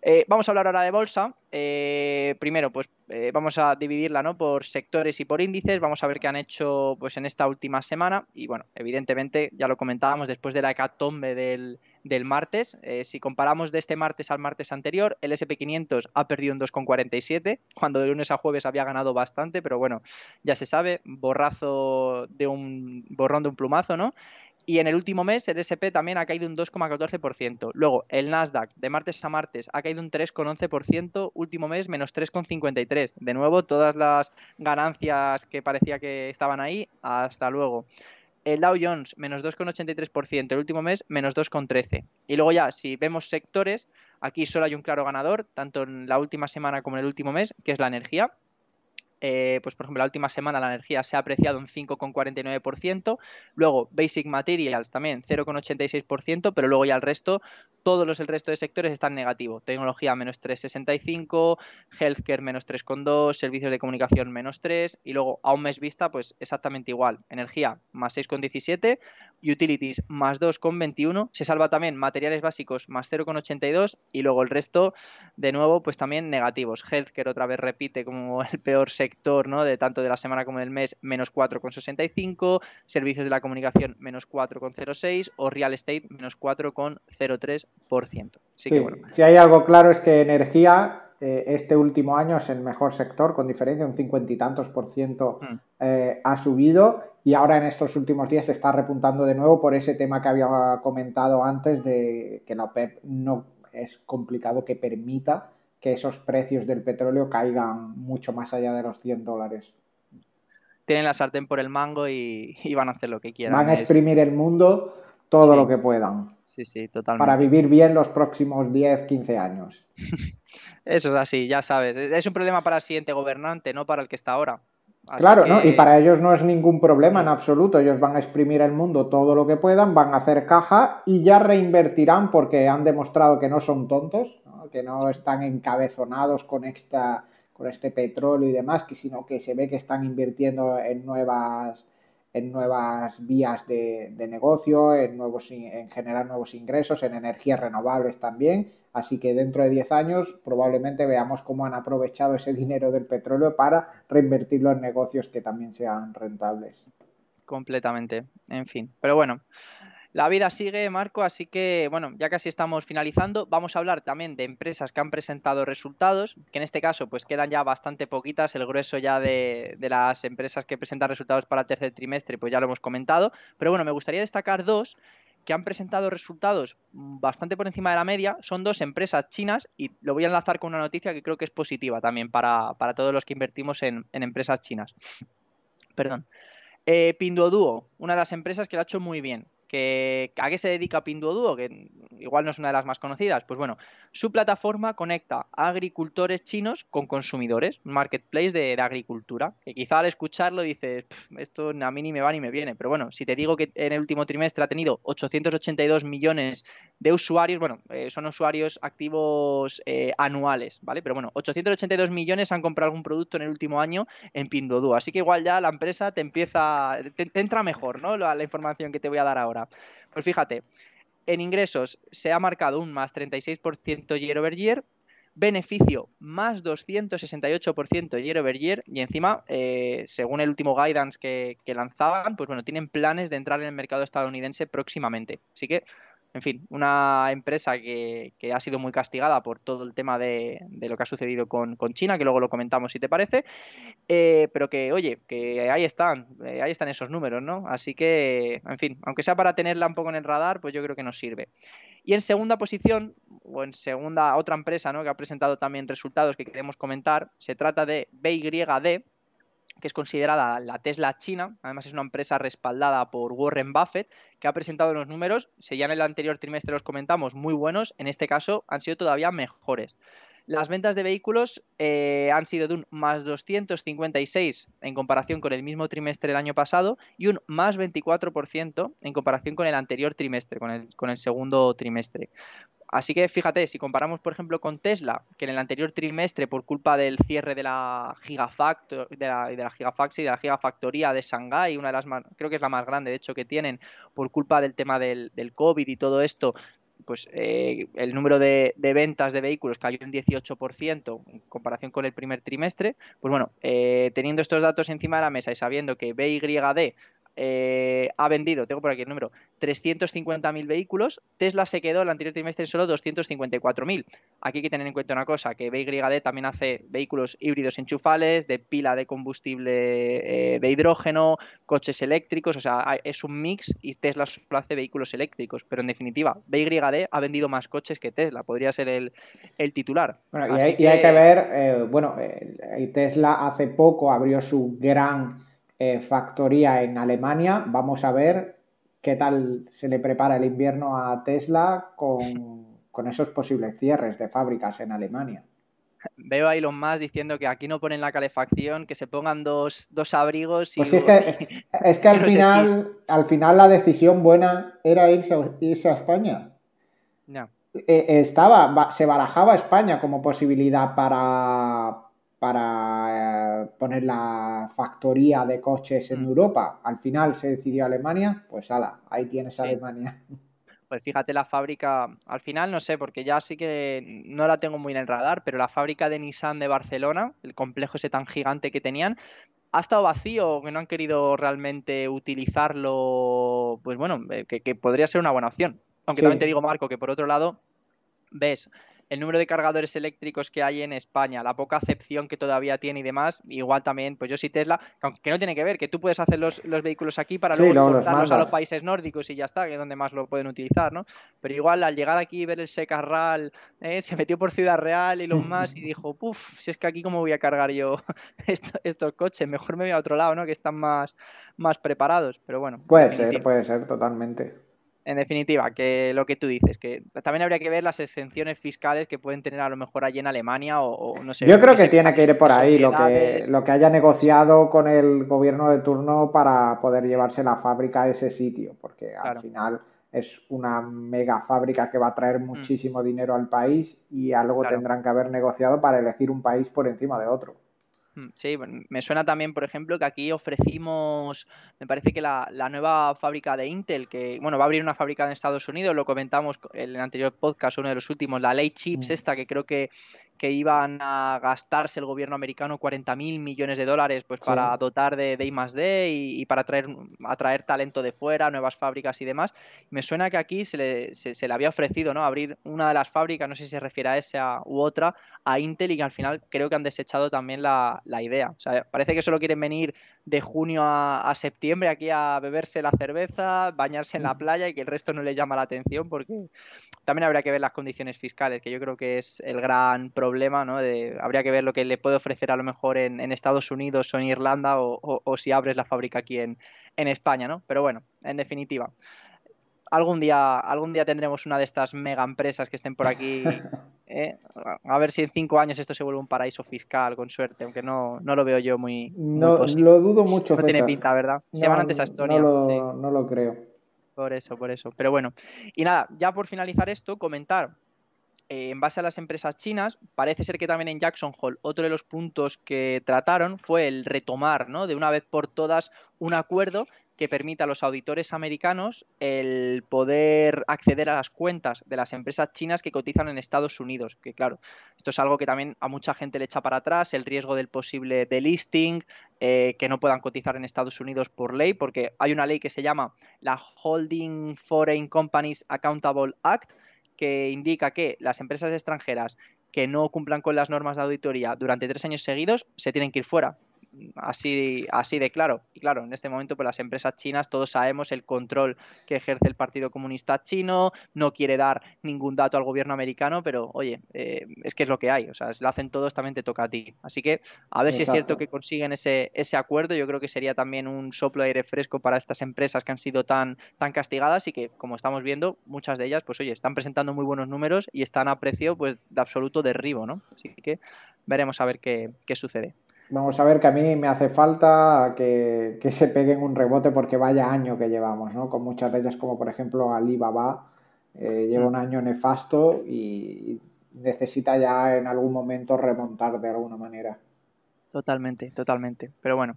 eh, vamos a hablar ahora de bolsa. Eh, primero, pues eh, vamos a dividirla ¿no? por sectores y por índices. Vamos a ver qué han hecho pues, en esta última semana. Y bueno, evidentemente, ya lo comentábamos, después de la hecatombe del del martes. Eh, si comparamos de este martes al martes anterior, el SP500 ha perdido un 2,47, cuando de lunes a jueves había ganado bastante, pero bueno, ya se sabe, borrazo de un borrón de un plumazo, ¿no? Y en el último mes el SP también ha caído un 2,14%. Luego el Nasdaq de martes a martes ha caído un 3,11%, último mes menos 3,53%. De nuevo, todas las ganancias que parecía que estaban ahí, hasta luego. El Dow Jones, menos 2,83%. El último mes, menos 2,13%. Y luego ya, si vemos sectores, aquí solo hay un claro ganador, tanto en la última semana como en el último mes, que es la energía. Eh, pues por ejemplo, la última semana la energía se ha apreciado un 5,49%, luego Basic Materials también 0,86%, pero luego ya el resto, todos los el resto de sectores están negativos. Tecnología menos 3,65, Healthcare menos 3,2, Servicios de Comunicación menos 3 y luego a un mes vista pues exactamente igual. Energía más 6,17, Utilities más 2,21, se salva también Materiales Básicos más 0,82 y luego el resto de nuevo pues también negativos. Healthcare otra vez repite como el peor sector ¿no? de tanto de la semana como del mes, menos 4,65, servicios de la comunicación, menos 4,06 o real estate, menos 4,03%. Sí, Si hay algo claro es que energía eh, este último año es el mejor sector, con diferencia, un cincuenta y tantos por ciento mm. eh, ha subido y ahora en estos últimos días se está repuntando de nuevo por ese tema que había comentado antes de que la OPEP no es complicado que permita que esos precios del petróleo caigan mucho más allá de los 100 dólares. Tienen la sartén por el mango y, van a hacer lo que quieran. Van a exprimir el mundo todo lo que puedan. Sí, sí, totalmente. Para vivir bien los próximos 10, 15 años. [LAUGHS] Eso es así, ya sabes. Es un problema para el siguiente gobernante, no para el que está ahora. claro, ¿no? Y para ellos no es ningún problema en absoluto. Ellos van a exprimir el mundo todo lo que puedan, van a hacer caja y ya reinvertirán porque han demostrado que no son tontos que no están encabezonados con, esta, con este petróleo y demás, que, sino que se ve que están invirtiendo en nuevas, en nuevas vías de, negocio, en, nuevos, en generar nuevos ingresos, en energías renovables también. Así que dentro de 10 años probablemente veamos cómo han aprovechado ese dinero del petróleo para reinvertirlo en negocios que también sean rentables. Completamente, en fin. Pero bueno, la vida sigue, Marco, así que bueno, ya casi estamos finalizando. Vamos a hablar también de empresas que han presentado resultados, que en este caso pues quedan ya bastante poquitas, el grueso ya de, las empresas que presentan resultados para el tercer trimestre, pues ya lo hemos comentado. Pero bueno, me gustaría destacar dos que han presentado resultados bastante por encima de la media. Son dos empresas chinas y lo voy a enlazar con una noticia que creo que es positiva también para, todos los que invertimos en, empresas chinas. Perdón. Eh, Pinduoduo, una de las empresas que lo ha hecho muy bien. ¿A qué se dedica Pinduoduo? Que igual no es una de las más conocidas. Pues bueno, su plataforma conecta a agricultores chinos con consumidores, marketplace de, agricultura. Que quizá al escucharlo dices, esto a mí ni me va ni me viene. Pero bueno, si te digo que en el último trimestre ha tenido 882 millones de usuarios, bueno, eh, son usuarios activos eh, anuales, ¿vale? Pero bueno, 882 millones han comprado algún producto en el último año en Pinduoduo. Así que igual ya la empresa te empieza, te entra mejor, ¿no? la información que te voy a dar ahora. Pues fíjate, en ingresos se ha marcado un más 36% year over year, beneficio más 268% year over year y encima, eh, según el último guidance que, que, lanzaban, pues bueno, tienen planes de entrar en el mercado estadounidense próximamente. Así que en fin, una empresa que, ha sido muy castigada por todo el tema de, lo que ha sucedido con, China, que luego lo comentamos si te parece, eh, pero que, oye, que ahí están, eh, ahí están esos números, ¿no? Así que, en fin, aunque sea para tenerla un poco en el radar, pues yo creo que nos sirve. Y en segunda posición, o en segunda, otra empresa, ¿no? Que ha presentado también resultados que queremos comentar, se trata de BYD, que es considerada la Tesla china, además es una empresa respaldada por Warren Buffett, que ha presentado unos números, si ya en el anterior trimestre los comentamos, muy buenos, en este caso han sido todavía mejores. Las ventas de vehículos eh, han sido de un más 256 en comparación con el mismo trimestre del año pasado y un más 24% en comparación con el anterior trimestre, con el, con el segundo trimestre. Así que fíjate, si comparamos, por ejemplo, con Tesla, que en el anterior trimestre, por culpa del cierre de la Gigafactory, de la, de la Gigafactory, de la Gigafactoría de Shanghái, una de las más, creo que es la más grande, de hecho, que tienen, por culpa del tema del, COVID y todo esto, pues eh, el número de, ventas de vehículos cayó un 18% en comparación con el primer trimestre. Pues bueno, eh, teniendo estos datos encima de la mesa y sabiendo que BYD eh, ha vendido, tengo por aquí el número, 350.000 vehículos, Tesla se quedó el anterior trimestre en solo 254.000. Aquí hay que tener en cuenta una cosa, que BYD también hace vehículos híbridos enchufales, de pila de combustible eh, de hidrógeno, coches eléctricos, o sea, es un mix y Tesla solo hace vehículos eléctricos, pero en definitiva, BYD ha vendido más coches que Tesla, podría ser el, titular. Bueno, y hay, que... ver, eh, bueno, Tesla hace poco abrió su gran eh, factoría en Alemania. Vamos a ver qué tal se le prepara el invierno a Tesla [LAUGHS] con, esos posibles cierres de fábricas en Alemania. Veo a Elon Musk diciendo que aquí no ponen la calefacción, que se pongan dos, abrigos y... Pues es que, es que [LAUGHS] al, final, al final la decisión buena era irse, irse a España. Eh, estaba, se barajaba España como posibilidad para, para eh, poner la factoría de coches en mm. Europa. Al final se decidió Alemania, pues ala, ahí tienes Alemania. Pues fíjate la fábrica, al final no sé, porque ya sí que no la tengo muy en el radar, pero la fábrica de Nissan de Barcelona, el complejo ese tan gigante que tenían, ha estado vacío, que no han querido realmente utilizarlo, pues bueno, eh, que, podría ser una buena opción. Aunque también te digo, Marco, que por otro lado, ves el número de cargadores eléctricos que hay en España, la poca acepción que todavía tiene y demás, igual también, pues yo sí Tesla, aunque no tiene que ver, que tú puedes hacer los, vehículos aquí para luego importarlos a los países nórdicos y ya está, que es donde más lo pueden utilizar, ¿no? Pero igual al llegar aquí y ver el Secarral, ¿eh? se metió por Ciudad Real y lo más y dijo, puf, si es que aquí cómo voy a cargar yo [LAUGHS] estos, coches, mejor me voy a otro lado, ¿no? Que están más, más preparados, pero bueno. Puede ser, puede ser, totalmente en definitiva, que lo que tú dices, que también habría que ver las exenciones fiscales que pueden tener a lo mejor allí en Alemania o, no sé. Yo creo que tiene que ir por ahí lo que, lo que haya negociado con el gobierno de turno para poder llevarse la fábrica a ese sitio, porque al final es una mega fábrica que va a traer mm. muchísimo dinero al país y algo tendrán que haber negociado para elegir un país por encima de otro. Mm, sí, me suena también, por ejemplo, que aquí ofrecimos, me parece que la, nueva fábrica de Intel, que bueno, va a abrir una fábrica en Estados Unidos, lo comentamos en el anterior podcast, uno de los últimos, la ley Chips, mm. esta que creo que, que iban a gastarse el gobierno americano 40.000 millones de dólares pues para dotar de, de I+.D. Y, y, para atraer, atraer talento de fuera, nuevas fábricas y demás. Me suena que aquí se le, se, le, había ofrecido ¿no? abrir una de las fábricas, no sé si se refiere a esa u otra, a Intel y que al final creo que han desechado también la, la idea. O sea, parece que solo quieren venir de junio a, a, septiembre aquí a beberse la cerveza, bañarse en la playa y que el resto no les llama la atención porque también habría que ver las condiciones fiscales, que yo creo que es el gran problema problema, ¿no? De, habría que ver lo que le puede ofrecer a lo mejor en, en Estados Unidos o en Irlanda o, o, si abres la fábrica aquí en, en España, ¿no? Pero bueno, en definitiva, algún día, algún día tendremos una de estas mega empresas que estén por aquí. [LAUGHS] ¿eh? A ver si en cinco años esto se vuelve un paraíso fiscal, con suerte, aunque no, no lo veo yo muy. No, lo dudo mucho. No tiene pinta, ¿verdad? se van antes a Estonia. No lo, no lo creo. Por eso, por eso. Pero bueno. Y nada, ya por finalizar esto, comentar eh, en base a las empresas chinas, parece ser que también en Jackson Hole otro de los puntos que trataron fue el retomar, ¿no? De una vez por todas un acuerdo que permita a los auditores americanos el poder acceder a las cuentas de las empresas chinas que cotizan en Estados Unidos. Que claro, esto es algo que también a mucha gente le echa para atrás, el riesgo del posible delisting, eh, que no puedan cotizar en Estados Unidos por ley, porque hay una ley que se llama la Holding Foreign Companies Accountable Act, que indica que las empresas extranjeras que no cumplan con las normas de auditoría durante tres años seguidos se tienen que ir fuera así, así de claro. Y claro, en este momento, pues las empresas chinas, todos sabemos el control que ejerce el Partido Comunista Chino, no quiere dar ningún dato al gobierno americano, pero oye, eh, es que es lo que hay, o sea, si lo hacen todos, también te toca a ti. Así que a ver si es cierto que consiguen ese, ese acuerdo, yo creo que sería también un soplo de aire fresco para estas empresas que han sido tan, tan castigadas y que, como estamos viendo, muchas de ellas, pues oye, están presentando muy buenos números y están a precio pues de absoluto derribo, ¿no? Así que veremos a ver qué, qué sucede. Vamos a ver que a mí me hace falta que, se peguen un rebote porque vaya año que llevamos, ¿no? Con muchas de ellas, como por ejemplo Alibaba, eh, lleva un mm. año nefasto y necesita ya en algún momento remontar de alguna manera. Totalmente, totalmente. Pero bueno,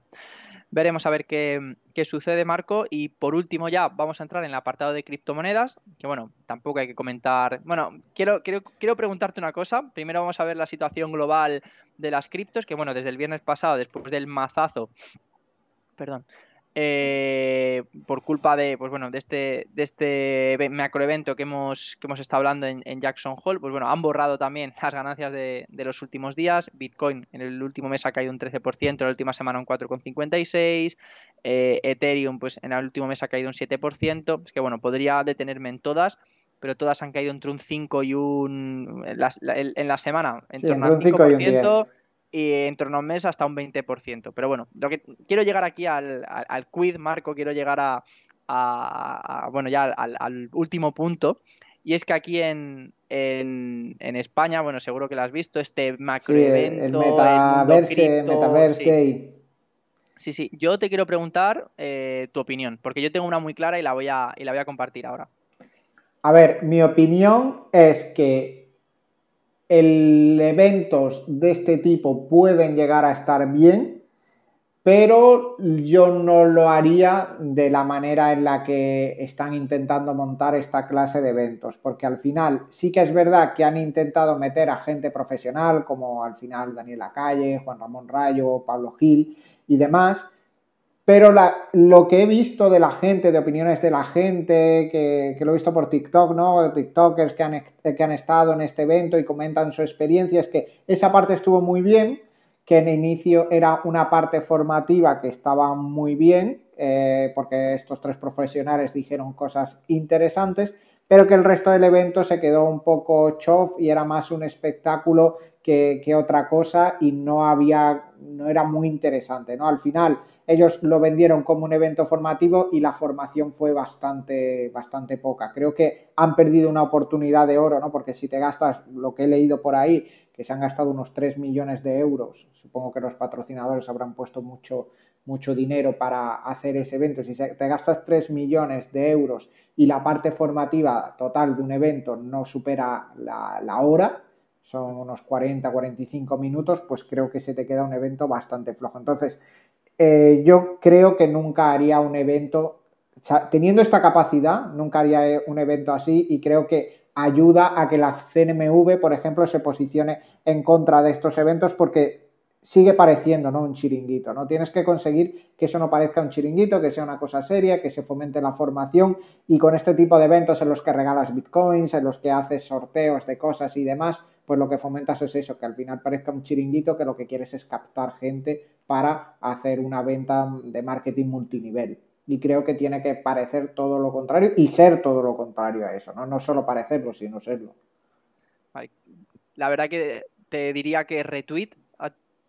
veremos a ver qué, sucede, Marco. Y por último ya vamos a entrar en el apartado de criptomonedas, que bueno, tampoco hay que comentar. Bueno, quiero, quiero, quiero preguntarte una cosa. Primero vamos a ver la situación global de las criptos, que bueno, desde el viernes pasado, después del mazazo, perdón, eh, por culpa de, pues bueno, de este, de este macroevento que hemos, que hemos estado hablando en, Jackson Hole, pues bueno, han borrado también [LAUGHS] las ganancias de, los últimos días. Bitcoin en el último mes ha caído un 13%, en la última semana un 4,56%. Eh, Ethereum, pues en el último mes ha caído un 7%. Es que bueno, podría detenerme en todas pero todas han caído entre un 5 y un. En la, semana, en torno al 5% y, en torno a un mes hasta un 20%. Pero bueno, lo que quiero llegar aquí al, al, quid, Marco, quiero llegar a. bueno, ya al, último punto. Y es que aquí en, en, España, bueno, seguro que lo has visto, este macroevento. Sí, el Metaverse, Metaverse Day. Sí, sí, yo te quiero preguntar eh, tu opinión, porque yo tengo una muy clara y la voy a, y la voy a compartir ahora. A ver, mi opinión es que el eventos de este tipo pueden llegar a estar bien, pero yo no lo haría de la manera en la que están intentando montar esta clase de eventos, porque al final sí que es verdad que han intentado meter a gente profesional, como al final Daniela Calle, Juan Ramón Rayo, Pablo Gil y demás, pero lo que he visto de la gente, de opiniones de la gente, que, lo he visto por TikTok, ¿no? TikTokers que han, estado en este evento y comentan su experiencia, es que esa parte estuvo muy bien, que en inicio era una parte formativa que estaba muy bien, eh, porque estos tres profesionales dijeron cosas interesantes, pero que el resto del evento se quedó un poco chof y era más un espectáculo que, que otra cosa y no había, no era muy interesante, ¿no? Al final ellos lo vendieron como un evento formativo y la formación fue bastante, bastante poca. Creo que han perdido una oportunidad de oro, ¿no? Porque si te gastas lo que he leído por ahí, que se han gastado unos 3 millones de euros, supongo que los patrocinadores habrán puesto mucho, mucho dinero para hacer ese evento. Si te gastas 3 millones de euros y la parte formativa total de un evento no supera la, la hora, son unos 40, 45 minutos, pues creo que se te queda un evento bastante flojo. Entonces, eh, yo creo que nunca haría un evento, teniendo esta capacidad, nunca haría eh, un evento así y creo que ayuda a que la CNMV, por ejemplo, se posicione en contra de estos eventos porque sigue pareciendo ¿no? un chiringuito, ¿no? Tienes que conseguir que eso no parezca un chiringuito, que sea una cosa seria, que se fomente la formación y con este tipo de eventos en los que regalas bitcoins, en los que haces sorteos de cosas y demás, pues lo que fomentas es eso, que al final parezca un chiringuito que lo que quieres es captar gente para hacer una venta de marketing multinivel. Y creo que tiene que parecer todo lo contrario y ser todo lo contrario a eso, no, no solo parecerlo, sino serlo. La verdad que te diría que retweet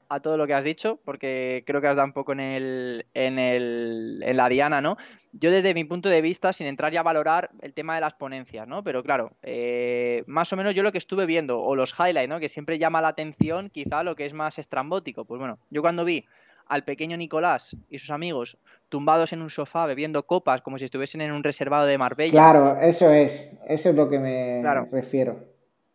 a todo lo que has dicho, porque creo que has dado un poco en, el, en, el, en la diana, ¿no? Yo desde mi punto de vista, sin entrar ya a valorar el tema de las ponencias, ¿no? Pero claro, eh, más o menos yo lo que estuve viendo, o los highlights, ¿no? Que siempre llama la atención quizá lo que es más estrambótico. Pues bueno, yo cuando vi al pequeño Nicolás y sus amigos tumbados en un sofá bebiendo copas como si estuviesen en un reservado de Marbella. Claro, eso es, eso es lo que me refiero.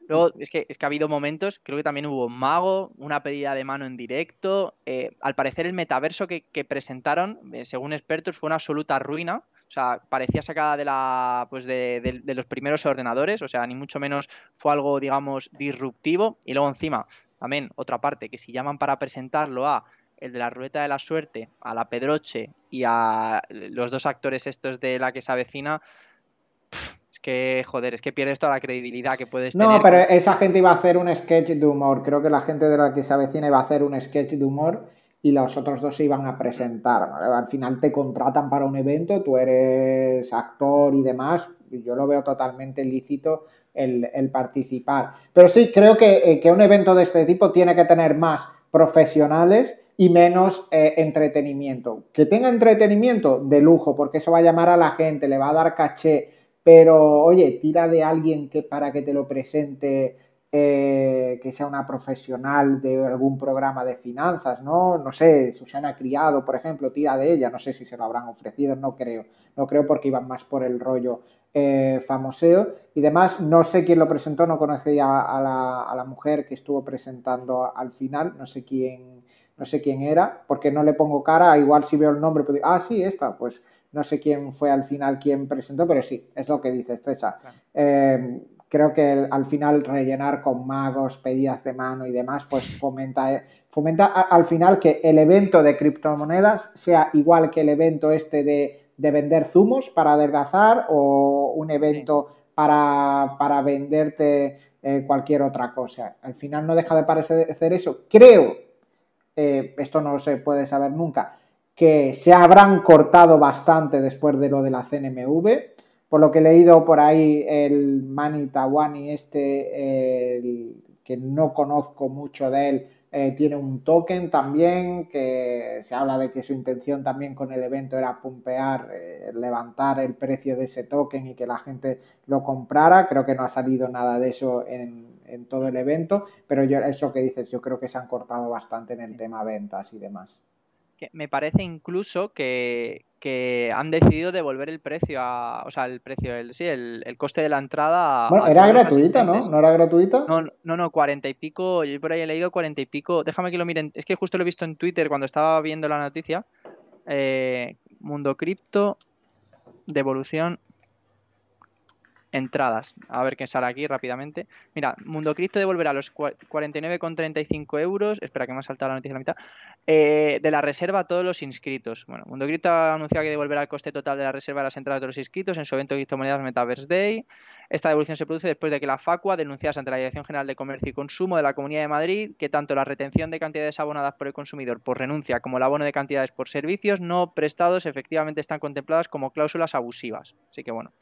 Luego, es que, es que ha habido momentos, creo que también hubo un mago, una pedida de mano en directo. Eh, al parecer, el metaverso que, presentaron, eh, según expertos, fue una absoluta ruina. O sea, parecía sacada de la pues de, los primeros ordenadores. O sea, ni mucho menos fue algo, digamos, disruptivo. Y luego encima, también otra parte, que si llaman para presentarlo a el de la ruleta de la suerte, a la Pedroche y a los dos actores estos de la que se avecina, que, joder, es que pierdes toda la credibilidad que puedes no, tener. No, pero esa gente iba a hacer un sketch de humor. Creo que la gente de la que se avecina iba a hacer un sketch de humor y los otros dos se iban a presentar. Al final te contratan para un evento, tú eres actor y demás. Yo lo veo totalmente lícito el, participar. Pero sí, creo eh, que, un evento de este tipo tiene que tener más profesionales y menos eh, entretenimiento. Que tenga entretenimiento de lujo, porque eso va a llamar a la gente, le va a dar caché pero, oye, tira de alguien que para que te lo presente, eh, que sea una profesional de algún programa de finanzas, ¿no? No sé, Susana Criado, por ejemplo, tira de ella, no sé si se lo habrán ofrecido, no creo, no creo porque iban más por el rollo eh, famoseo. Y demás, no sé quién lo presentó, no conocía a la, a la mujer que estuvo presentando al final, no sé quién, no sé quién era, porque no le pongo cara, igual si veo el nombre, pues ah, sí, esta, pues no sé quién fue al final quien presentó, pero sí, es lo que dice César. Eh, creo que al final rellenar con magos, pedidas de mano y demás, pues fomenta, eh, fomenta al final que el evento de criptomonedas sea igual que el evento este de, vender zumos para adelgazar o un evento para, venderte eh, cualquier otra cosa. Al final no deja de parecer eso. Creo, esto no se puede saber nunca, que se habrán cortado bastante después de lo de la CNMV. Por lo que he leído por ahí, el Mani Tawani este, que no conozco mucho de él, eh, tiene un token también, que se habla de que su intención también con el evento era pumpear, eh, levantar el precio de ese token y que la gente lo comprara. Creo que no ha salido nada de eso en, todo el evento, pero yo, eso que dices, yo creo que se han cortado bastante en el tema ventas y demás me parece incluso que, han decidido devolver el precio a, o sea, el precio, el, sí, el, coste de la entrada. bueno, era gratuita, ¿no? ¿No era gratuita? No, no, no, cuarenta y pico, yo por ahí he leído cuarenta y pico, déjame que lo miren, es que justo lo he visto en Twitter cuando estaba viendo la noticia, eh, Mundo Cripto, devolución entradas. A ver qué sale aquí rápidamente. Mira, Mundo Cristo devolverá los 49,35 euros. Espera que me ha saltado la noticia a la mitad. Eh, de la reserva a todos los inscritos. Bueno, Mundo Cripto ha anunciado que devolverá el coste total de la reserva de las entradas de los inscritos en su evento de criptomonedas Metaverse Day. Esta devolución se produce después de que la FACUA denunciase ante la Dirección General de Comercio y Consumo de la Comunidad de Madrid que tanto la retención de cantidades abonadas por el consumidor por renuncia como el abono de cantidades por servicios no prestados efectivamente están contempladas como cláusulas abusivas. Así que bueno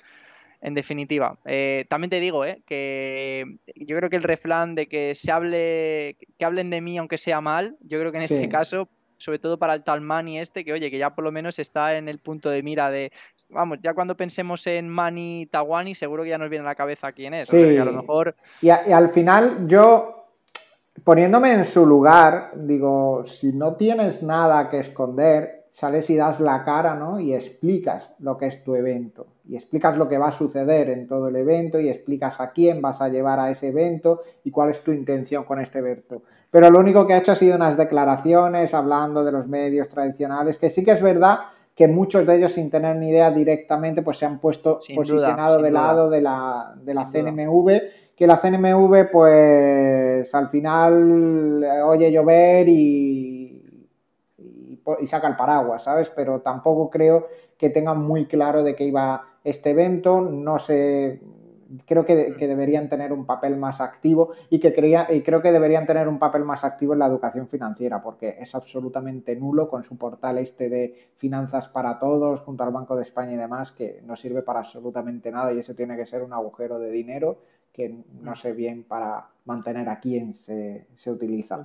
en definitiva. Eh, también te digo, eh, que yo creo que el refrán de que se hable, que hablen de mí aunque sea mal, yo creo que en este caso, sobre todo para el tal Mani este, que oye, que ya por lo menos está en el punto de mira de, vamos, ya cuando pensemos en Mani Tawani, seguro que ya nos viene a la cabeza quién es. a lo mejor... y al final yo, poniéndome en su lugar, digo, si no tienes nada que esconder, sales y das la cara, ¿no? Y explicas lo que es tu evento. Y explicas lo que va a suceder en todo el evento y explicas a quién vas a llevar a ese evento y cuál es tu intención con este evento. Pero lo único que ha hecho ha sido unas declaraciones hablando de los medios tradicionales, que sí que es verdad que muchos de ellos sin tener ni idea directamente pues se han puesto posicionado de lado de la, de la CNMV, que la CNMV pues al final oye llover y, y, saca el paraguas, ¿sabes? Pero tampoco creo que tengan muy claro de qué iba este evento, no sé, creo que, que, deberían tener un papel más activo y que creía, y creo que deberían tener un papel más activo en la educación financiera, porque es absolutamente nulo con su portal este de finanzas para todos, junto al Banco de España y demás, que no sirve para absolutamente nada y ese tiene que ser un agujero de dinero que no sé bien para mantener a quién se, se utiliza.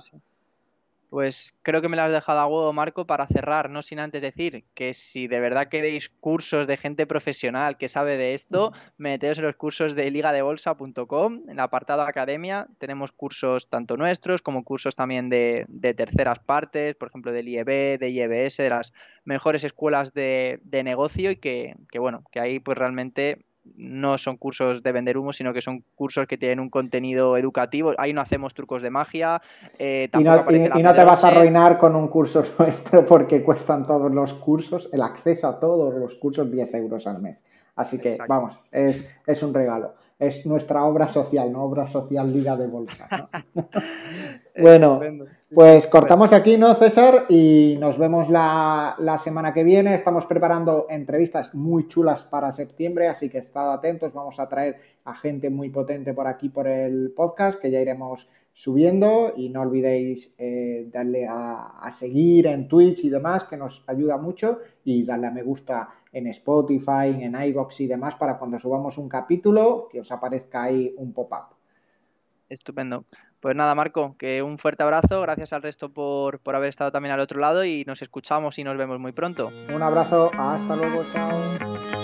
Pues creo que me lo has dejado a huevo, Marco, para cerrar, no sin antes decir que si de verdad queréis cursos de gente profesional que sabe de esto, [LAUGHS] meteos en los cursos de ligadebolsa.com, en el apartado academia, tenemos cursos tanto nuestros como cursos también de, terceras partes, por ejemplo del IEB, de IEBS, de las mejores escuelas de, de negocio y que, que, bueno, que ahí pues realmente no son cursos de vender humo, sino que son cursos que tienen un contenido educativo. Ahí no hacemos trucos de magia. Eh, y no, te vas a arruinar con un curso [LAUGHS] nuestro porque cuestan todos los cursos, el acceso a todos los cursos 10 euros al mes. Así que, vamos, es, es un regalo es nuestra obra social, no obra social Liga de Bolsa. [LAUGHS] [LAUGHS] bueno, pues cortamos aquí, ¿no, César? Y nos vemos la, semana que viene. Estamos preparando entrevistas muy chulas para septiembre, así que estad atentos. Vamos a traer a gente muy potente por aquí por el podcast, que ya iremos subiendo. Y no olvidéis eh, darle a, a seguir en Twitch y demás, que nos ayuda mucho. Y darle a me gusta en Spotify, en iBox y demás para cuando subamos un capítulo que os aparezca ahí un pop-up. Estupendo. Pues nada, Marco, que un fuerte abrazo. Gracias al resto por, por haber estado también al otro lado y nos escuchamos y nos vemos muy pronto. Un abrazo. Hasta luego. Chao.